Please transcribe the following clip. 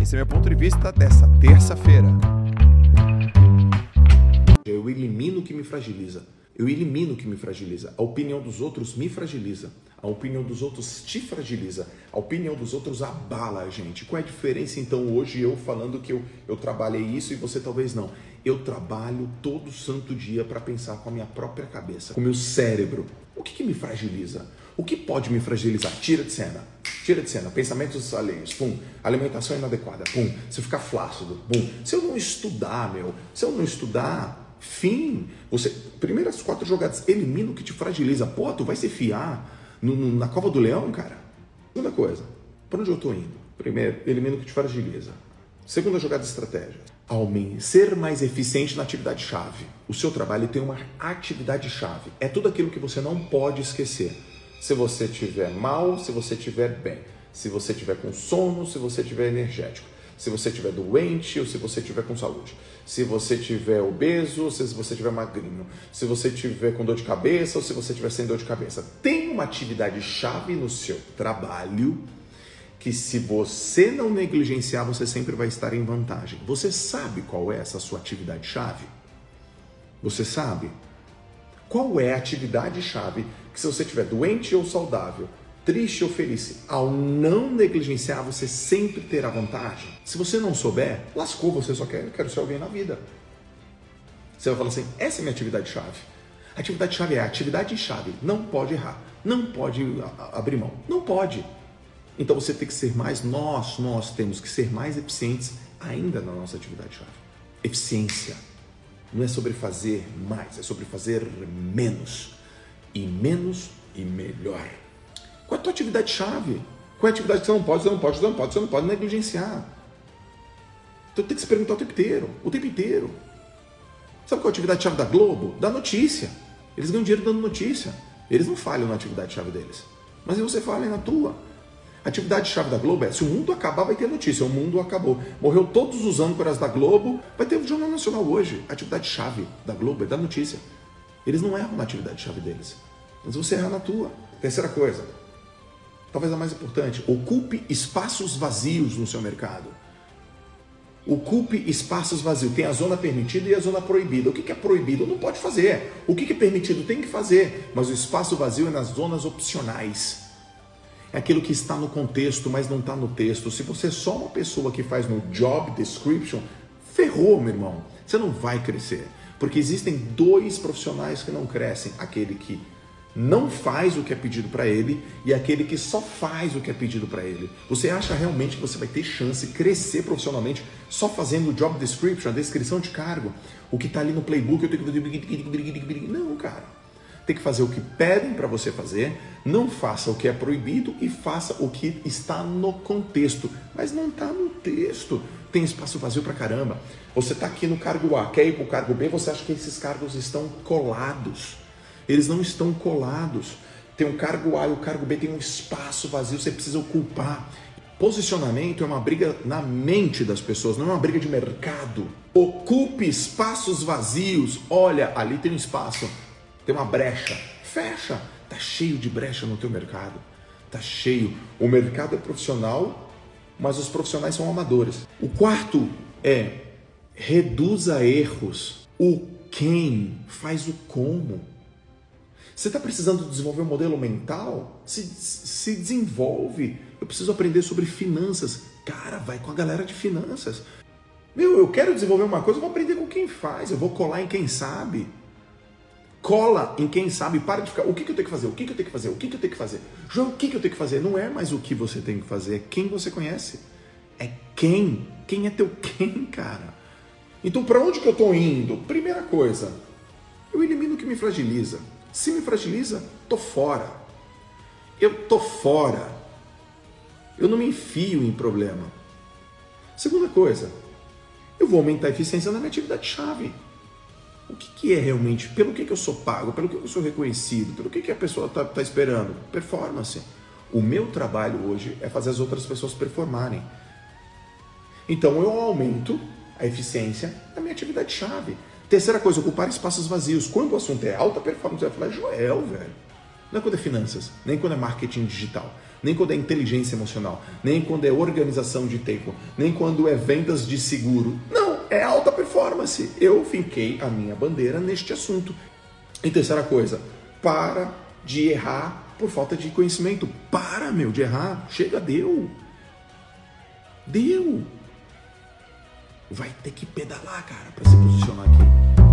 Esse é meu ponto de vista dessa terça-feira. Eu elimino o que me fragiliza. Eu elimino o que me fragiliza. A opinião dos outros me fragiliza. A opinião dos outros te fragiliza. A opinião dos outros abala a gente. Qual é a diferença então hoje eu falando que eu, eu trabalhei isso e você talvez não? Eu trabalho todo santo dia para pensar com a minha própria cabeça, com o meu cérebro. O que, que me fragiliza? O que pode me fragilizar? Tira de cena. Tira de cena. Pensamentos alheios. Pum. Alimentação inadequada. Pum. Se eu ficar flácido. Pum. Se eu não estudar, meu. Se eu não estudar, Fim. Você, primeiras quatro jogadas, elimina o que te fragiliza. Pô, tu vai se fiar no, no, na cova do leão, cara? Segunda coisa, para onde eu tô indo? Primeiro, elimina o que te fragiliza. Segunda jogada estratégia. Aumente, ser mais eficiente na atividade-chave. O seu trabalho tem uma atividade-chave. É tudo aquilo que você não pode esquecer. Se você tiver mal, se você tiver bem. Se você tiver com sono, se você tiver energético se você estiver doente ou se você estiver com saúde, se você estiver obeso ou se você estiver magrinho, se você estiver com dor de cabeça ou se você estiver sem dor de cabeça. Tem uma atividade chave no seu trabalho que se você não negligenciar, você sempre vai estar em vantagem. Você sabe qual é essa sua atividade chave? Você sabe? Qual é a atividade chave que se você estiver doente ou saudável, triste ou feliz, ao não negligenciar, você sempre terá vantagem. Se você não souber, lascou, você só quer, quero ser alguém na vida. Você vai falar assim: essa é minha atividade-chave. Atividade-chave é a atividade-chave. Não pode errar. Não pode abrir mão. Não pode. Então você tem que ser mais, nós, nós temos que ser mais eficientes ainda na nossa atividade-chave. Eficiência. Não é sobre fazer mais, é sobre fazer menos. E menos e melhor. Qual é a tua atividade-chave? Qual é a atividade que você não pode, você não pode, você não pode, você não pode negligenciar? Então tem que se perguntar o tempo inteiro, o tempo inteiro. Sabe qual é a atividade-chave da Globo? Da notícia. Eles ganham dinheiro dando notícia. Eles não falham na atividade-chave deles. Mas você falha na tua. A atividade-chave da Globo é: se o mundo acabar, vai ter notícia. O mundo acabou. Morreu todos os âncoras da Globo, vai ter o Jornal Nacional hoje. A atividade-chave da Globo é dar notícia. Eles não erram na atividade-chave deles. Mas você erra na tua. Terceira coisa, talvez a mais importante, ocupe espaços vazios no seu mercado. Ocupe espaços vazios. Tem a zona permitida e a zona proibida. O que é proibido? Não pode fazer. O que é permitido? Tem que fazer. Mas o espaço vazio é nas zonas opcionais. É aquilo que está no contexto, mas não está no texto. Se você é só uma pessoa que faz no job description, ferrou, meu irmão. Você não vai crescer. Porque existem dois profissionais que não crescem: aquele que não faz o que é pedido para ele e aquele que só faz o que é pedido para ele. Você acha realmente que você vai ter chance de crescer profissionalmente só fazendo o job description, a descrição de cargo? O que está ali no playbook, eu tenho que. Não, cara. Tem que fazer o que pedem para você fazer, não faça o que é proibido e faça o que está no contexto. Mas não está no texto. Tem espaço vazio para caramba. Você está aqui no cargo A, quer ir para o cargo B, você acha que esses cargos estão colados. Eles não estão colados. Tem um cargo A e o cargo B tem um espaço vazio, você precisa ocupar. Posicionamento é uma briga na mente das pessoas, não é uma briga de mercado. Ocupe espaços vazios. Olha, ali tem um espaço, tem uma brecha. Fecha. Tá cheio de brecha no teu mercado. Tá cheio. O mercado é profissional, mas os profissionais são amadores. O quarto é reduza erros. O quem faz o como. Você está precisando desenvolver um modelo mental? Se, se desenvolve. Eu preciso aprender sobre finanças. Cara, vai com a galera de finanças. Meu, eu quero desenvolver uma coisa, eu vou aprender com quem faz, eu vou colar em quem sabe. Cola em quem sabe, para de ficar. O que, que eu tenho que fazer? O que, que eu tenho que fazer? O que, que eu tenho que fazer? João, o que, que eu tenho que fazer? Não é mais o que você tem que fazer, é quem você conhece. É quem. Quem é teu quem, cara? Então, para onde que eu estou indo? Primeira coisa, eu elimino o que me fragiliza. Se me fragiliza, tô fora. Eu tô fora. Eu não me enfio em problema. Segunda coisa, eu vou aumentar a eficiência na minha atividade-chave. O que, que, é realmente? Pelo que, que eu sou pago? Pelo que eu sou reconhecido? Pelo que, que a pessoa está tá esperando? Performance. O meu trabalho hoje é fazer as outras pessoas performarem. Então eu aumento a eficiência da minha atividade-chave. Terceira coisa, ocupar espaços vazios. Quando o assunto é alta performance, você vai falar, Joel, velho. Não é quando é finanças, nem quando é marketing digital, nem quando é inteligência emocional, nem quando é organização de tempo, nem quando é vendas de seguro. Não, é alta performance. Eu finquei a minha bandeira neste assunto. E terceira coisa, para de errar por falta de conhecimento. Para, meu, de errar. Chega, deu. Deu. Vai ter que pedalar, cara, para se posicionar aqui.